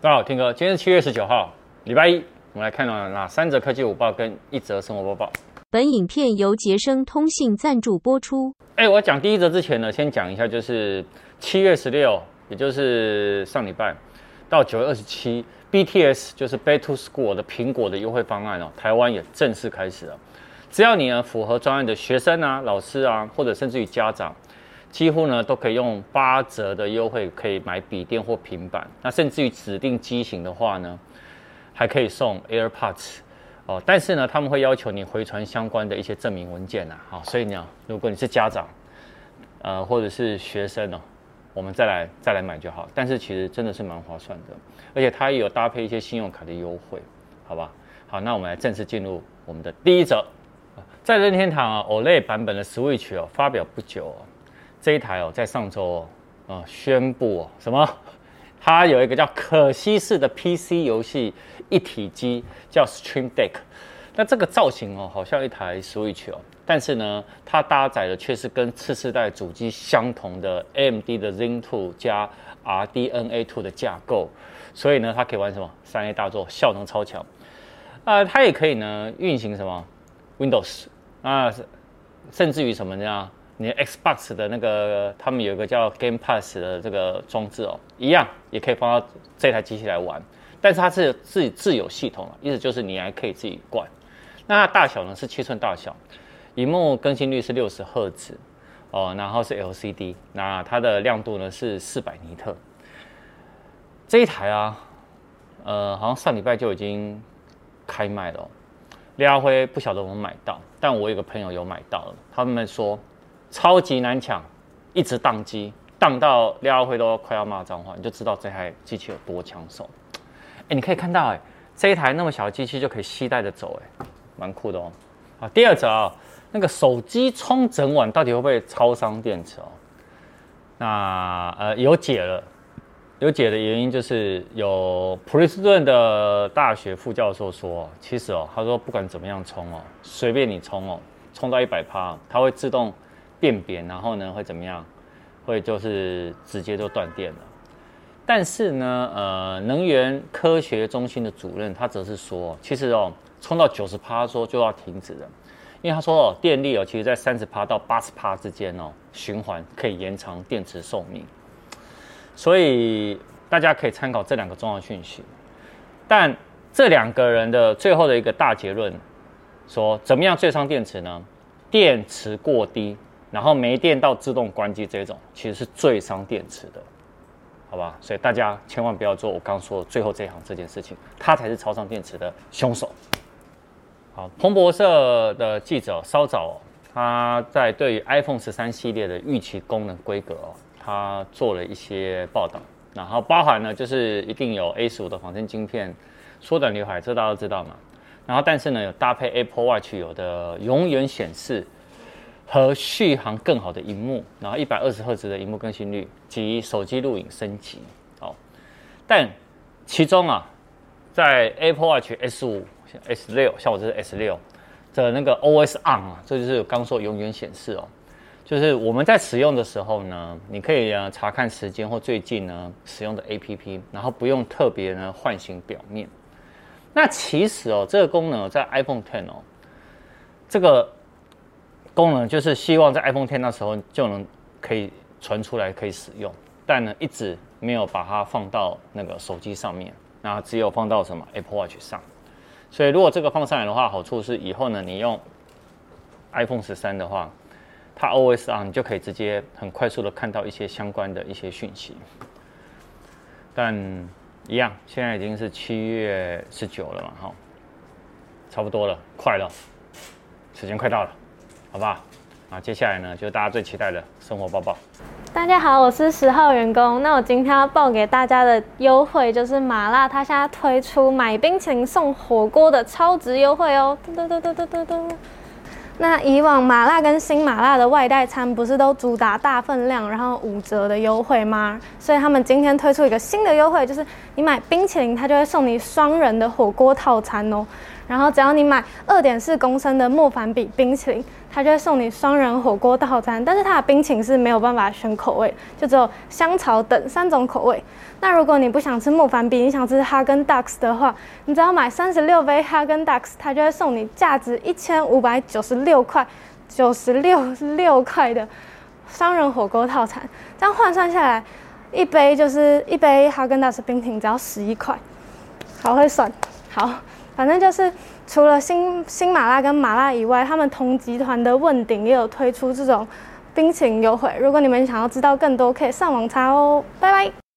大家好，天哥，今天是七月十九号，礼拜一，我们来看到哪三则科技午报跟一则生活播报。本影片由杰生通信赞助播出。哎，我讲第一则之前呢，先讲一下，就是七月十六，也就是上礼拜到九月二十七，BTS 就是 Back to School 的苹果的优惠方案哦，台湾也正式开始了。只要你呢符合专案的学生啊、老师啊，或者甚至于家长。几乎呢都可以用八折的优惠，可以买笔电或平板。那甚至于指定机型的话呢，还可以送 AirPods 哦。但是呢，他们会要求你回传相关的一些证明文件呐。好，所以呢，如果你是家长，呃，或者是学生哦，我们再来再来买就好。但是其实真的是蛮划算的，而且它也有搭配一些信用卡的优惠，好吧？好，那我们来正式进入我们的第一则，在任天堂啊 OLED 版本的 Switch 哦发表不久哦。这一台哦，在上周哦，呃，宣布哦，什么？它有一个叫可吸式的 PC 游戏一体机，叫 Stream Deck。那这个造型哦，好像一台 Switch 哦，但是呢，它搭载的却是跟次世代主机相同的 AMD 的 Zen 2加 RDNA 2的架构，所以呢，它可以玩什么三 A 大作，效能超强。啊、它也可以呢运行什么 Windows 啊、甚至于什么呢？你 Xbox 的那个，他们有一个叫 Game Pass 的这个装置哦，一样也可以放到这台机器来玩，但是它是自己自有系统了，意思就是你还可以自己灌。那大小呢是七寸大小，荧幕更新率是六十赫兹哦，然后是 LCD，那它的亮度呢是四百尼特。这一台啊，呃，好像上礼拜就已经开卖了，廖家辉不晓得我们买到，但我有个朋友有买到了，他们说。超级难抢，一直宕机，宕到廖耀辉都快要骂脏话，你就知道这台机器有多抢手。哎，你可以看到，哎，这一台那么小的机器就可以携带着走，哎，蛮酷的哦。好，第二则啊，那个手机充整晚到底会不会超伤电池哦？那呃有解了，有解的原因就是有普林斯顿的大学副教授说，其实哦，他说不管怎么样充哦，随便你充哦，充到一百趴，它会自动。辨别，然后呢会怎么样？会就是直接就断电了。但是呢，呃，能源科学中心的主任他则是说，其实哦，充到九十趴说就要停止了，因为他说哦，电力哦，其实在三十趴到八十趴之间哦，循环可以延长电池寿命。所以大家可以参考这两个重要讯息。但这两个人的最后的一个大结论说，怎么样最伤电池呢？电池过低。然后没电到自动关机这种，其实是最伤电池的，好吧？所以大家千万不要做我刚刚说最后这一行这件事情，它才是超伤电池的凶手。好，彭博社的记者稍早他在对于 iPhone 十三系列的预期功能规格哦，他做了一些报道，然后包含呢就是一定有 A 十五的仿生晶片，缩短刘海，这大家都知道嘛。然后但是呢有搭配 Apple Watch 有的永远显示。和续航更好的荧幕，然后一百二十赫兹的荧幕更新率及手机录影升级，哦，但其中啊，在 Apple Watch S 五、S 六，像我这是 S 六的那个 OS On 啊，这就是刚说永远显示哦，就是我们在使用的时候呢，你可以啊查看时间或最近呢使用的 APP，然后不用特别呢唤醒表面。那其实哦，这个功能在 iPhone Ten 哦，这个。功能就是希望在 iPhone X 那时候就能可以传出来可以使用，但呢一直没有把它放到那个手机上面，那只有放到什么 Apple Watch 上。所以如果这个放上来的话，好处是以后呢你用 iPhone 十三的话，它 OS on 你就可以直接很快速的看到一些相关的一些讯息。但一样，现在已经是七月十九了嘛，哈，差不多了，快了，时间快到了。好吧，啊，接下来呢，就是大家最期待的生活报报。大家好，我是十号员工。那我今天要报给大家的优惠就是麻辣，它现在推出买冰淇淋送火锅的超值优惠哦。噔噔噔噔噔噔噔。那以往麻辣跟新麻辣的外带餐不是都主打大分量，然后五折的优惠吗？所以他们今天推出一个新的优惠，就是你买冰淇淋，它就会送你双人的火锅套餐哦。然后只要你买二点四公升的莫凡比冰淇淋，它就会送你双人火锅套餐。但是它的冰淇淋是没有办法选口味，就只有香草等三种口味。那如果你不想吃莫凡比，你想吃哈根达斯的话，你只要买三十六杯哈根达斯，它就会送你价值一千五百九十六块九十六六块的双人火锅套餐。这样换算下来，一杯就是一杯哈根达斯冰淇淋只要十一块。好会算，好，反正就是除了新新麻辣跟麻辣以外，他们同集团的问鼎也有推出这种冰淇淋优惠。如果你们想要知道更多，可以上网查哦。拜拜。